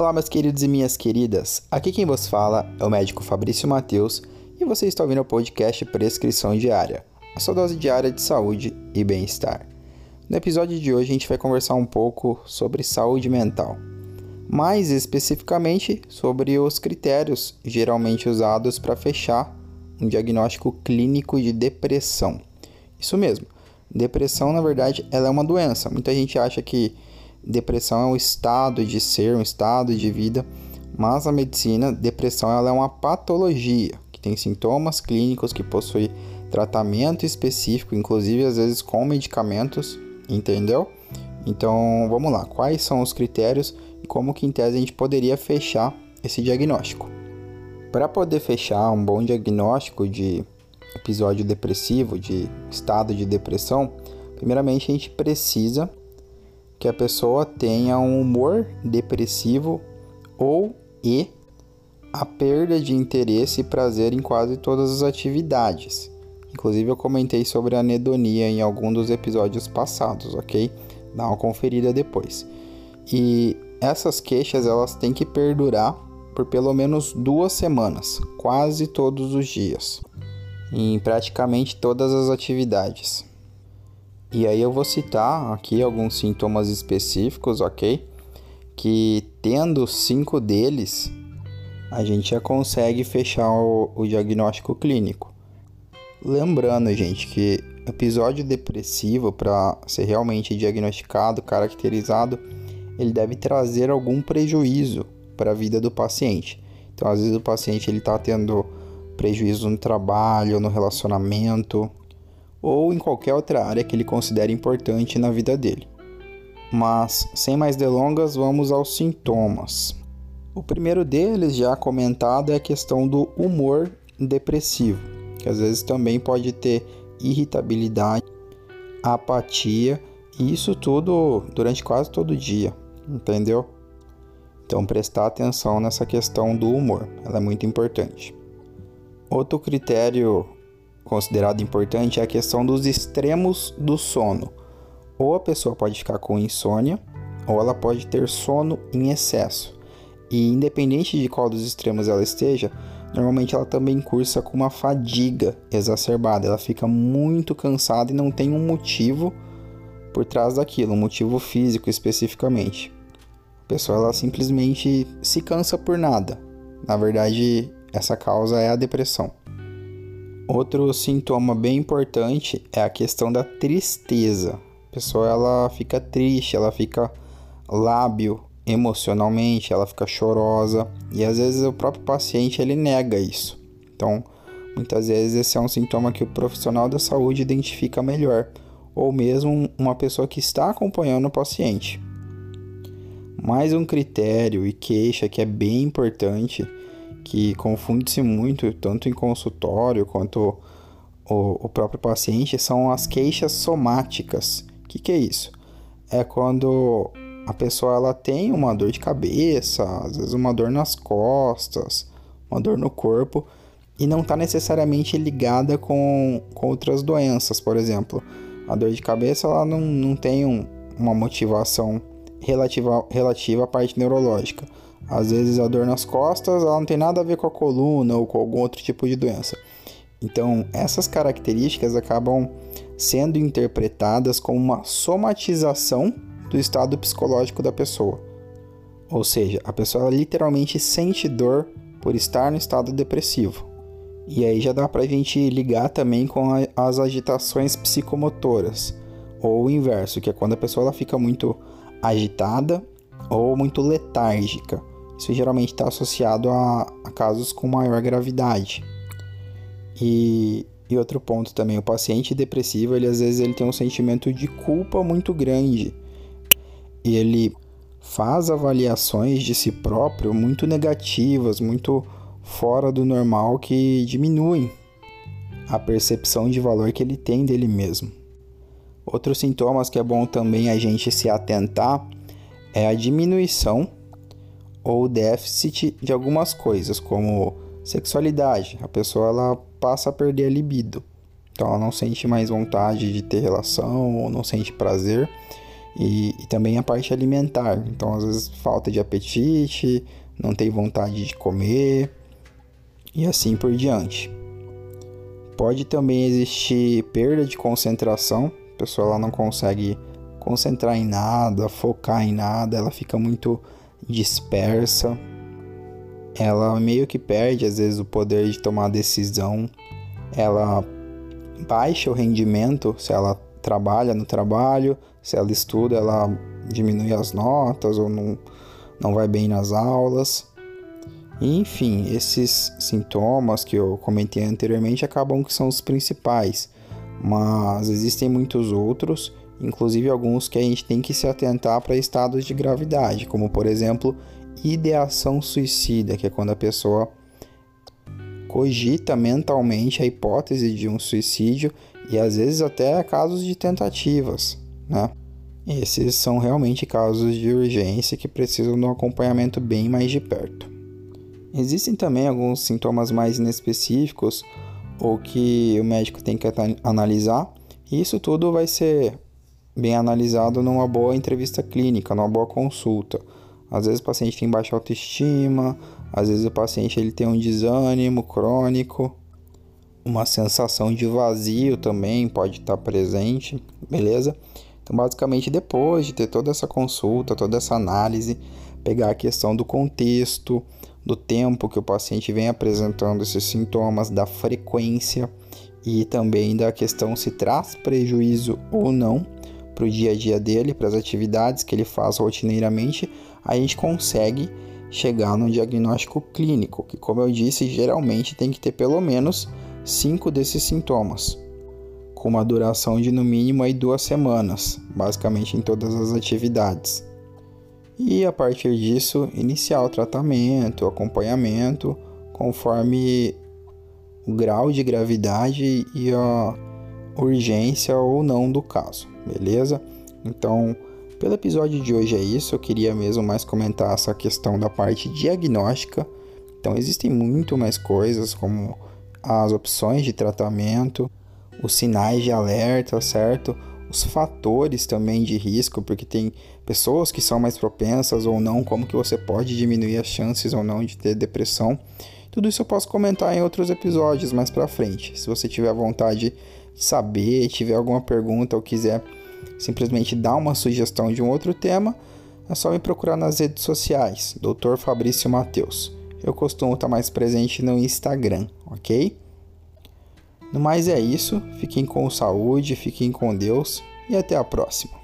Olá, meus queridos e minhas queridas. Aqui quem vos fala é o médico Fabrício Mateus e você está ouvindo o podcast Prescrição Diária, a sua dose diária de saúde e bem-estar. No episódio de hoje a gente vai conversar um pouco sobre saúde mental, mais especificamente sobre os critérios geralmente usados para fechar um diagnóstico clínico de depressão. Isso mesmo. Depressão, na verdade, ela é uma doença. Muita gente acha que depressão é um estado de ser, um estado de vida, mas a medicina, depressão ela é uma patologia que tem sintomas clínicos, que possui tratamento específico, inclusive às vezes com medicamentos, entendeu? Então, vamos lá, quais são os critérios e como que em tese a gente poderia fechar esse diagnóstico? Para poder fechar um bom diagnóstico de episódio depressivo, de estado de depressão, primeiramente a gente precisa que a pessoa tenha um humor depressivo ou e a perda de interesse e prazer em quase todas as atividades. Inclusive eu comentei sobre a anedonia em algum dos episódios passados, ok? Dá uma conferida depois. E essas queixas elas têm que perdurar por pelo menos duas semanas, quase todos os dias, em praticamente todas as atividades. E aí eu vou citar aqui alguns sintomas específicos, ok? Que tendo cinco deles, a gente já consegue fechar o, o diagnóstico clínico. Lembrando, gente, que episódio depressivo, para ser realmente diagnosticado, caracterizado, ele deve trazer algum prejuízo para a vida do paciente. Então, às vezes o paciente ele está tendo prejuízo no trabalho, no relacionamento, ou em qualquer outra área que ele considere importante na vida dele. Mas, sem mais delongas, vamos aos sintomas. O primeiro deles, já comentado, é a questão do humor depressivo, que às vezes também pode ter irritabilidade, apatia, e isso tudo durante quase todo o dia, entendeu? Então, prestar atenção nessa questão do humor, ela é muito importante. Outro critério considerado importante é a questão dos extremos do sono. Ou a pessoa pode ficar com insônia, ou ela pode ter sono em excesso. E independente de qual dos extremos ela esteja, normalmente ela também cursa com uma fadiga exacerbada. Ela fica muito cansada e não tem um motivo por trás daquilo, um motivo físico especificamente. A pessoa ela simplesmente se cansa por nada. Na verdade, essa causa é a depressão. Outro sintoma bem importante é a questão da tristeza. A pessoa ela fica triste, ela fica lábil emocionalmente, ela fica chorosa e às vezes o próprio paciente ele nega isso. Então, muitas vezes esse é um sintoma que o profissional da saúde identifica melhor, ou mesmo uma pessoa que está acompanhando o paciente. Mais um critério e queixa que é bem importante que confunde-se muito, tanto em consultório quanto o, o, próprio paciente, são as queixas somáticas. O que, que é isso? É quando a pessoa ela tem uma dor de cabeça, às vezes uma dor nas costas, uma dor no corpo, e não está necessariamente ligada com, com outras doenças, por exemplo. A dor de cabeça ela não, não tem um, uma motivação relativa, relativa à parte neurológica às vezes a dor nas costas ela não tem nada a ver com a coluna ou com algum outro tipo de doença. Então, essas características acabam sendo interpretadas como uma somatização do estado psicológico da pessoa. Ou seja, a pessoa literalmente sente dor por estar no estado depressivo. E aí já dá para a gente ligar também com a, as agitações psicomotoras, ou o inverso, que é quando a pessoa ela fica muito agitada ou muito letárgica. Isso geralmente está associado a, a, casos com maior gravidade. E, e outro ponto também, o paciente depressivo, ele às vezes ele tem um sentimento de culpa muito grande. E ele faz avaliações de si próprio muito negativas, muito fora do normal que diminuem a percepção de valor que ele tem dele mesmo. Outros sintomas que é bom também a gente se atentar é a diminuição ou déficit de algumas coisas, como sexualidade. A pessoa ela passa a perder a libido. Então ela não sente mais vontade de ter relação ou não sente prazer. e, e também a parte alimentar. Então, às vezes, falta de apetite, não tem vontade de comer e assim por diante. Pode também existir perda de concentração, a pessoa ela não consegue concentrar em nada, focar em nada, ela fica muito dispersa. Ela meio que perde às vezes o poder de tomar decisão. Ela baixa o rendimento se ela trabalha no trabalho, se ela estuda, ela diminui as notas ou não, não vai bem nas aulas. Enfim, esses sintomas que eu comentei anteriormente acabam que são os principais, mas existem muitos outros, inclusive alguns que a gente tem que se atentar para estados de gravidade, como por exemplo, ideação suicida, que é quando a pessoa cogita mentalmente a hipótese de um suicídio e às vezes até casos de tentativas, né? Esses são realmente casos de urgência que precisam de um acompanhamento bem mais de perto. Existem também alguns sintomas mais inespecíficos ou que o médico tem que analisar, e isso tudo vai ser bem analisado numa boa entrevista clínica, numa boa consulta. Às vezes o paciente tem baixa autoestima, às vezes o paciente ele tem um desânimo crônico, uma sensação de vazio também pode estar presente, beleza? Então, basicamente, depois de ter toda essa consulta, toda essa análise, pegar a questão do contexto, do tempo que o paciente vem apresentando esses sintomas, da frequência e também da questão se traz prejuízo ou não para o dia a dia dele, para as atividades que ele faz rotineiramente, a gente consegue chegar no diagnóstico clínico, que, como eu disse, geralmente tem que ter pelo menos cinco desses sintomas, com uma duração de no mínimo aí duas semanas, basicamente em todas as atividades. E a partir disso, iniciar o tratamento, o acompanhamento, conforme o grau de gravidade e a urgência ou não do caso, beleza? Então, pelo episódio de hoje é isso, eu queria mesmo mais comentar essa questão da parte diagnóstica. Então, existem muito mais coisas como as opções de tratamento, os sinais de alerta, certo? Os fatores também de risco, porque tem pessoas que são mais propensas ou não, como que você pode diminuir as chances ou não de ter depressão. Tudo isso eu posso comentar em outros episódios mais para frente. Se você tiver vontade de saber, tiver alguma pergunta ou quiser simplesmente dar uma sugestão de um outro tema, é só me procurar nas redes sociais, Dr. Fabrício Mateus eu costumo estar mais presente no Instagram, ok? No mais é isso, fiquem com saúde, fiquem com Deus e até a próxima.